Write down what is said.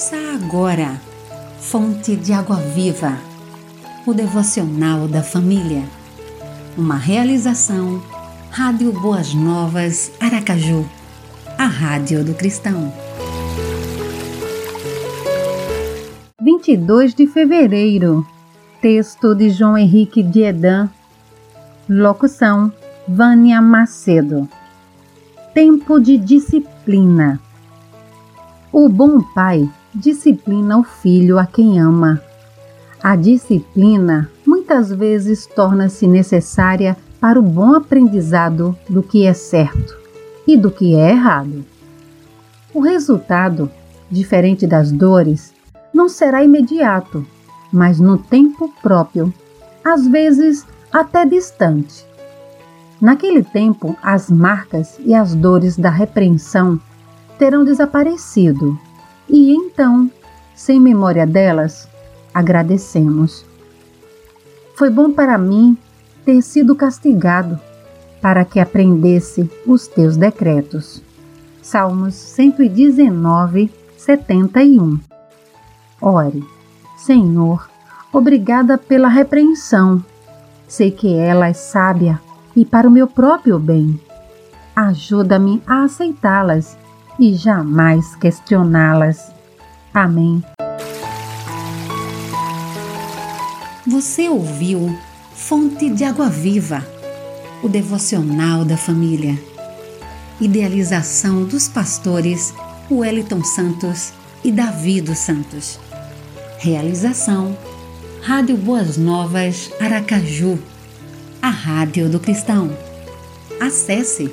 Ouça agora, Fonte de Água Viva, o devocional da família. Uma realização, Rádio Boas Novas, Aracaju, a Rádio do Cristão. 22 de fevereiro, texto de João Henrique Diedan, locução Vânia Macedo. Tempo de disciplina. O bom pai disciplina o filho a quem ama. A disciplina muitas vezes torna-se necessária para o bom aprendizado do que é certo e do que é errado. O resultado, diferente das dores, não será imediato, mas no tempo próprio, às vezes até distante. Naquele tempo, as marcas e as dores da repreensão terão desaparecido. E então, sem memória delas, agradecemos. Foi bom para mim ter sido castigado, para que aprendesse os teus decretos. Salmos 119, 71. Ore, Senhor, obrigada pela repreensão. Sei que ela é sábia e para o meu próprio bem. Ajuda-me a aceitá-las e jamais questioná-las. Amém. Você ouviu Fonte de Água Viva, o devocional da família. Idealização dos pastores Wellington Santos e Davi dos Santos. Realização Rádio Boas Novas Aracaju, a Rádio do Cristão. Acesse